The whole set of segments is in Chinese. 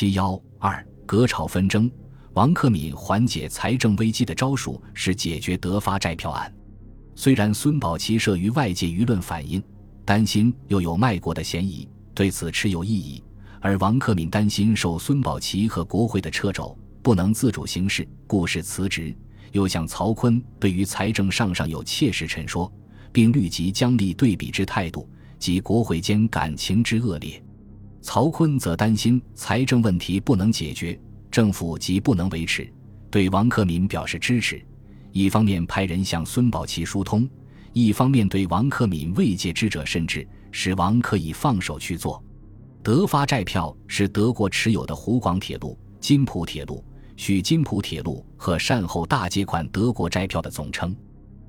七幺二隔朝纷争，王克敏缓解财政危机的招数是解决德发债票案。虽然孙宝琦慑于外界舆论反应，担心又有卖国的嫌疑，对此持有异议；而王克敏担心受孙宝琦和国会的掣肘，不能自主行事，故是辞职。又向曹锟对于财政上上有切实陈说，并虑及将立对比之态度及国会间感情之恶劣。曹锟则担心财政问题不能解决，政府即不能维持，对王克敏表示支持。一方面派人向孙宝琦疏通，一方面对王克敏未借之者甚至使王可以放手去做。德发债票是德国持有的湖广铁路、津浦铁路。许津浦铁路和善后大借款德国债票的总称。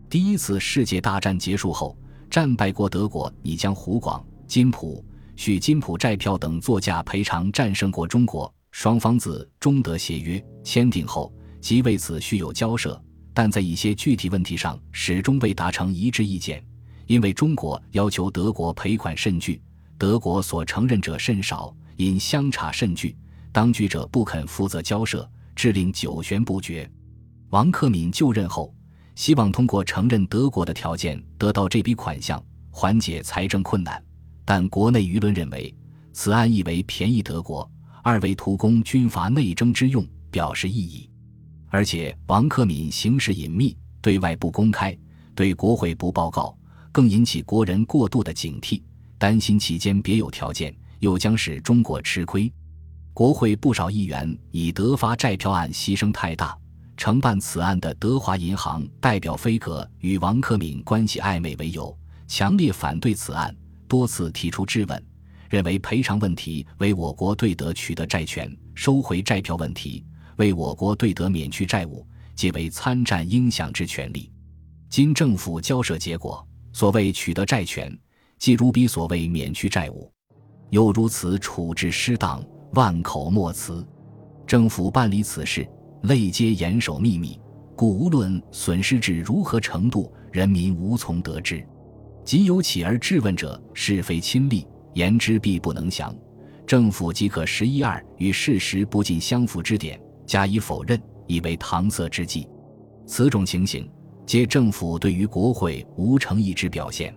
第一次世界大战结束后，战败国德国已将湖广、津浦、许津浦债票等作价赔偿战胜国中国。双方自中德协约签订后，即为此续有交涉，但在一些具体问题上始终未达成一致意见。因为中国要求德国赔款甚巨，德国所承认者甚少，因相差甚巨，当局者不肯负责交涉。致令久悬不决。王克敏就任后，希望通过承认德国的条件得到这笔款项，缓解财政困难。但国内舆论认为，此案一为便宜德国，二为图供军阀内争之用，表示异议。而且王克敏行事隐秘，对外不公开，对国会不报告，更引起国人过度的警惕，担心其间别有条件，又将使中国吃亏。国会不少议员以德发债票案牺牲太大，承办此案的德华银行代表菲格与王克敏关系暧昧为由，强烈反对此案，多次提出质问，认为赔偿问题为我国对德取得债权、收回债票问题，为我国对德免去债务，皆为参战应享之权利。经政府交涉结果，所谓取得债权，即如彼所谓免去债务，又如此处置失当。万口莫辞，政府办理此事，累皆严守秘密，故无论损失至如何程度，人民无从得知。即有起而质问者，是非亲历，言之必不能详。政府即可十一二与事实不尽相符之点加以否认，以为搪塞之计。此种情形，皆政府对于国会无诚意之表现。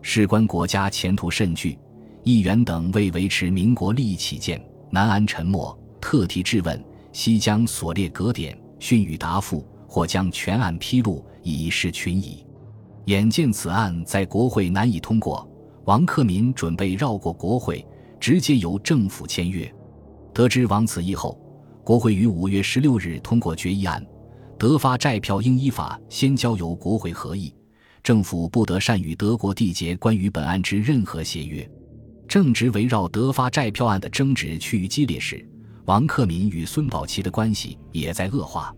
事关国家前途甚巨，议员等为维持民国利益起见。南安沉默，特提质问，西将所列格点训予答复，或将全案披露，以示群疑。眼见此案在国会难以通过，王克敏准备绕过国会，直接由政府签约。得知王此意后，国会于五月十六日通过决议案，德发债票应依法先交由国会合议，政府不得擅与德国缔结关于本案之任何协约。正值围绕德发债票案的争执趋于激烈时，王克敏与孙宝琦的关系也在恶化。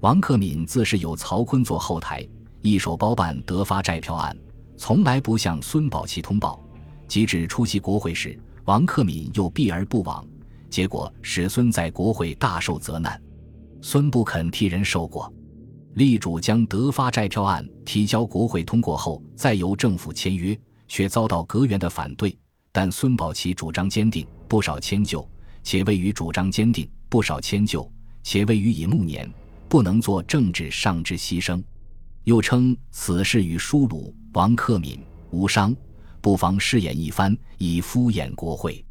王克敏自是有曹锟做后台，一手包办德发债票案，从来不向孙宝琦通报。即使出席国会时，王克敏又避而不往，结果使孙在国会大受责难。孙不肯替人受过，力主将德发债票案提交国会通过后，再由政府签约，却遭到阁员的反对。但孙宝琦主张坚定，不少迁就；且位于主张坚定，不少迁就；且位于以暮年，不能做政治上之牺牲。又称此事与疏鲁、王克敏无伤，不妨试演一番，以敷衍国会。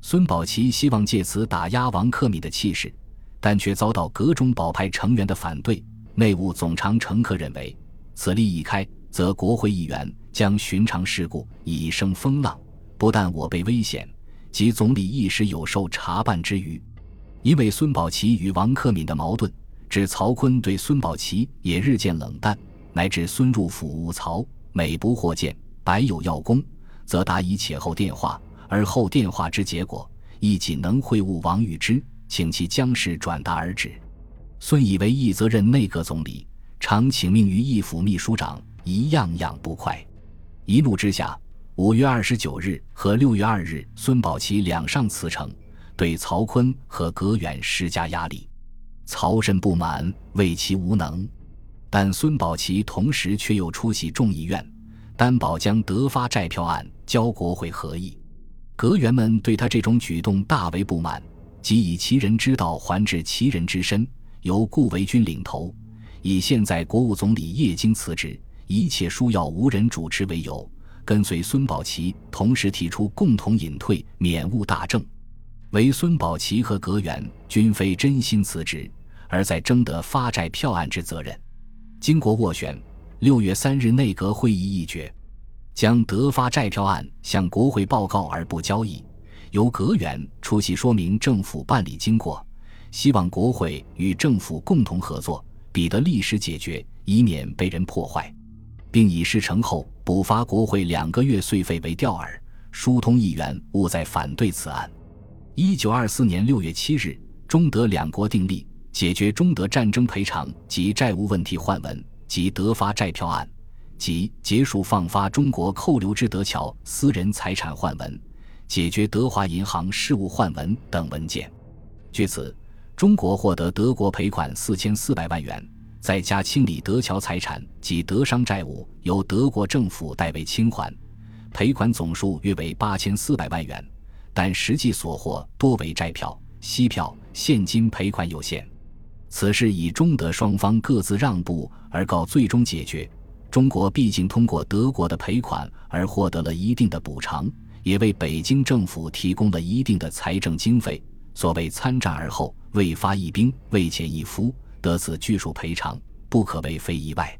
孙宝琦希望借此打压王克敏的气势，但却遭到阁中保派成员的反对。内务总长程克认为，此例一开，则国会议员将寻常事故以生风浪。不但我被危险，即总理一时有受查办之余。因为孙宝琦与王克敏的矛盾，致曹锟对孙宝琦也日渐冷淡，乃至孙入府务曹，每不获见，百有要功，则答以且后电话，而后电话之结果，亦仅能会晤王与之，请其将事转达而止。孙以为一责任内阁总理，常请命于一府秘书长，一样样不快，一怒之下。五月二十九日和六月二日，孙宝琦两上辞呈，对曹锟和葛远施加压力。曹甚不满，谓其无能。但孙宝琦同时却又出席众议院，担保将德发债票案交国会合议。阁员们对他这种举动大为不满，即以其人之道还治其人之身，由顾维钧领头，以现在国务总理叶京辞职，一切书要无人主持为由，跟随孙宝琦同时提出共同隐退，免务大政。唯孙宝琦和阁员均非真心辞职，而在征得发债票案之责任。经过斡旋，六月三日内阁会议议决，将德发债票案向国会报告而不交易。由阁员出席说明政府办理经过，希望国会与政府共同合作，彼得立时解决，以免被人破坏，并以事成后补发国会两个月税费为钓饵，疏通议员勿再反对此案。一九二四年六月七日，中德两国订立解决中德战争赔偿及债务问题换文及德发债票案，及结束放发中国扣留之德侨私人财产换文。解决德华银行事务换文等文件，据此，中国获得德国赔款四千四百万元，再加清理德侨财产及德商债务，由德国政府代为清还，赔款总数约为八千四百万元，但实际所获多为债票、息票，现金赔款有限。此事以中德双方各自让步而告最终解决。中国毕竟通过德国的赔款而获得了一定的补偿。也为北京政府提供了一定的财政经费。所谓参战而后未发一兵，未遣一夫，得此巨数赔偿，不可谓非意外。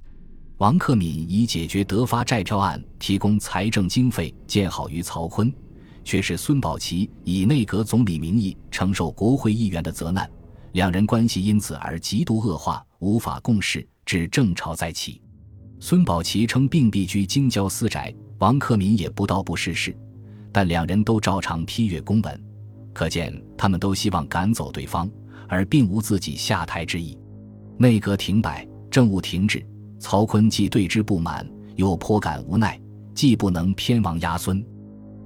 王克敏以解决德发债票案提供财政经费见好于曹锟，却是孙宝琦以内阁总理名义承受国会议员的责难，两人关系因此而极度恶化，无法共事，致政潮再起。孙宝琦称病必居京郊私宅，王克敏也不到不试试。但两人都照常批阅公文，可见他们都希望赶走对方，而并无自己下台之意。内阁停摆，政务停滞，曹锟既对之不满，又颇感无奈，既不能偏王压孙，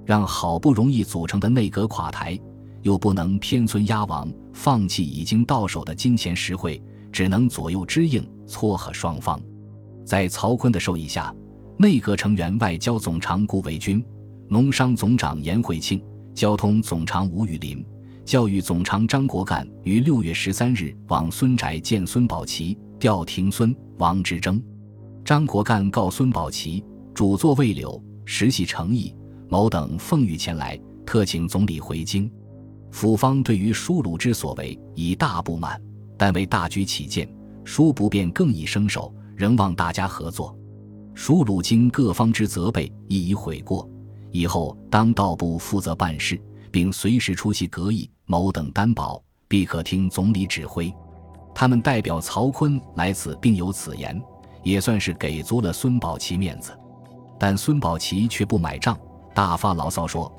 让好不容易组成的内阁垮台，又不能偏尊压王，放弃已经到手的金钱实惠，只能左右支应，撮合双方。在曹锟的授意下，内阁成员外交总长顾维钧。农商总长严惠庆、交通总长吴雨林、教育总长张国干于六月十三日往孙宅见孙宝琦、调停孙王之争。张国干告孙宝琦，主座未留，实系诚意，某等奉谕前来，特请总理回京。府方对于舒鲁之所为已大不满，但为大局起见，舒不便更以生手，仍望大家合作。舒鲁经各方之责备，亦已悔过。以后当道部负责办事，并随时出席阁议，某等担保，必可听总理指挥。他们代表曹锟来此，并有此言，也算是给足了孙宝琦面子。但孙宝琦却不买账，大发牢骚说：“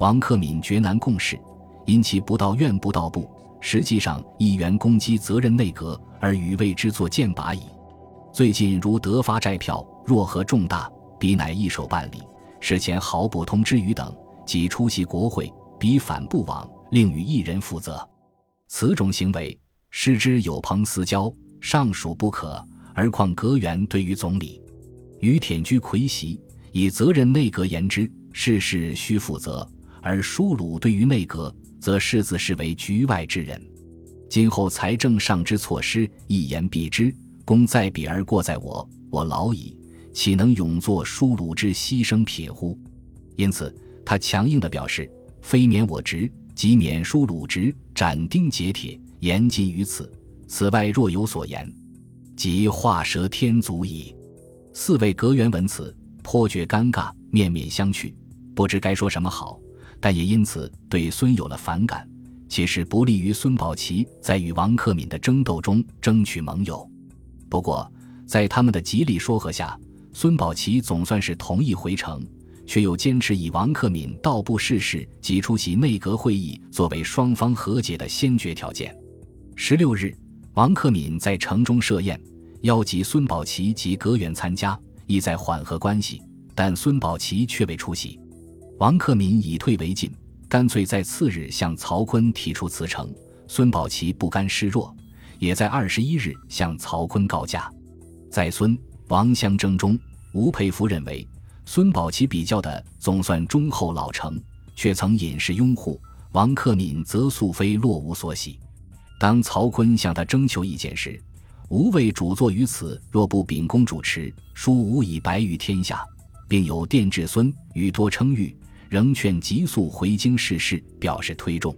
王克敏绝难共事，因其不到院不到部，实际上议员攻击责任内阁，而与为之作剑拔矣。最近如得发债票，若何重大，彼乃一手办理。”事前毫不通知于等，即出席国会，彼反不往，另与一人负责。此种行为，失之有朋私交，尚属不可，而况阁员对于总理，于舔居魁席，以责任内阁言之，事事须负责；而疏鲁对于内阁，则视自视为局外之人。今后财政上之措施，一言蔽之，功在彼而过在我，我老矣。岂能永作疏鲁之牺牲品乎？因此，他强硬地表示：非免我职，即免疏鲁职，斩钉截铁，言尽于此。此外若有所言，即画蛇添足矣。四位阁员闻此，颇觉尴尬，面面相觑，不知该说什么好。但也因此对孙有了反感，其实不利于孙宝琦在与王克敏的争斗中争取盟友。不过，在他们的极力说和下，孙宝琦总算是同意回城，却又坚持以王克敏到部试事及出席内阁会议作为双方和解的先决条件。十六日，王克敏在城中设宴，邀集孙宝琦及阁员参加，意在缓和关系，但孙宝琦却未出席。王克敏以退为进，干脆在次日向曹锟提出辞呈。孙宝琦不甘示弱，也在二十一日向曹锟告假。在孙。王相争中，吴佩孚认为孙宝琦比较的总算忠厚老成，却曾隐士拥护，王克敏则素非落无所喜。当曹锟向他征求意见时，吾为主作于此，若不秉公主持，殊无以白于天下，并有殿至孙与多称誉，仍劝急速回京试事，表示推重。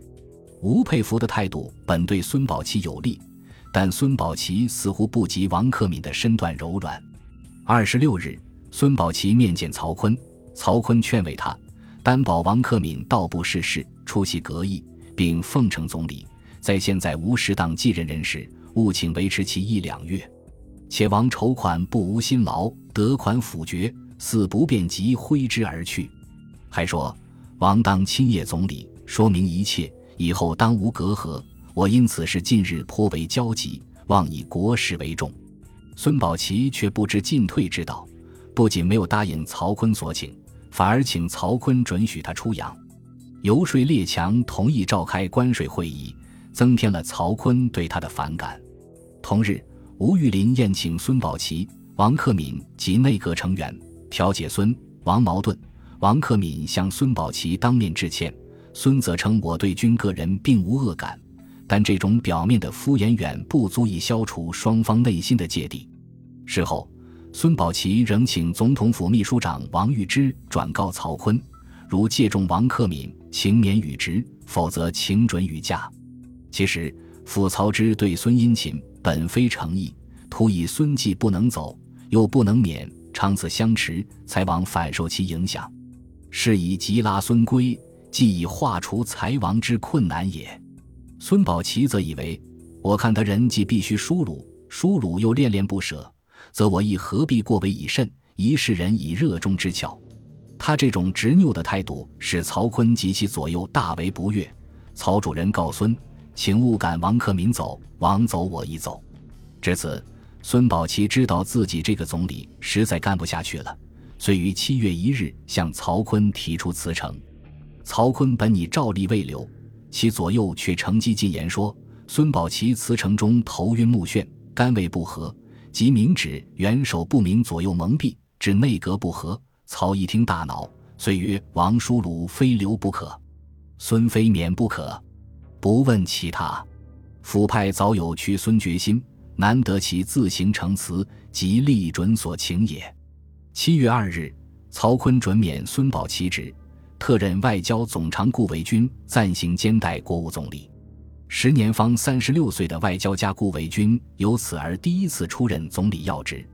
吴佩孚的态度本对孙宝琦有利，但孙宝琦似乎不及王克敏的身段柔软。二十六日，孙宝琦面见曹锟，曹锟劝慰他，担保王克敏道不事事，出席阁议，并奉承总理，在现在无适当继任人时，务请维持其一两月。且王筹款不无辛劳，得款甫决，似不便即挥之而去。还说王当亲谒总理，说明一切。以后当无隔阂，我因此事近日颇为焦急，望以国事为重。孙宝琦却不知进退之道，不仅没有答应曹锟所请，反而请曹锟准许他出洋，游说列强同意召开关税会议，增添了曹锟对他的反感。同日，吴玉林宴请孙宝琦、王克敏及内阁成员，调解孙王矛盾。王克敏向孙宝琦当面致歉。孙则称：“我对君个人并无恶感，但这种表面的敷衍远不足以消除双方内心的芥蒂。”事后，孙宝琦仍请总统府秘书长王玉芝转告曹锟：“如借重王克敏，请免与职；否则，请准予假。”其实，傅曹之对孙殷勤本非诚意，图以孙既不能走，又不能免，长此相持，才往反受其影响，是以急拉孙归。既已化除财王之困难也。孙宝琦则以为，我看他人既必须疏鲁，疏鲁又恋恋不舍，则我亦何必过为以甚？一世人以热衷之巧。他这种执拗的态度，使曹锟及其左右大为不悦。曹主人告孙，请勿赶王克敏走，王走我亦走。至此，孙宝琦知道自己这个总理实在干不下去了，遂于七月一日向曹锟提出辞呈。曹锟本拟照例未留，其左右却乘机进言说：“孙宝琦辞呈中头晕目眩，肝胃不和，即明指元首不明左右蒙蔽，致内阁不和。”曹一听大恼，遂曰：“王叔鲁非留不可，孙非免不可，不问其他。府派早有去孙决心，难得其自行呈辞，即力准所请也。”七月二日，曹锟准免孙宝琦职。特任外交总长顾维钧暂行兼代国务总理，时年方三十六岁的外交家顾维钧由此而第一次出任总理要职。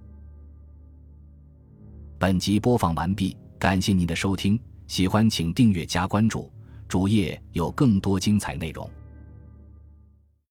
本集播放完毕，感谢您的收听，喜欢请订阅加关注，主页有更多精彩内容。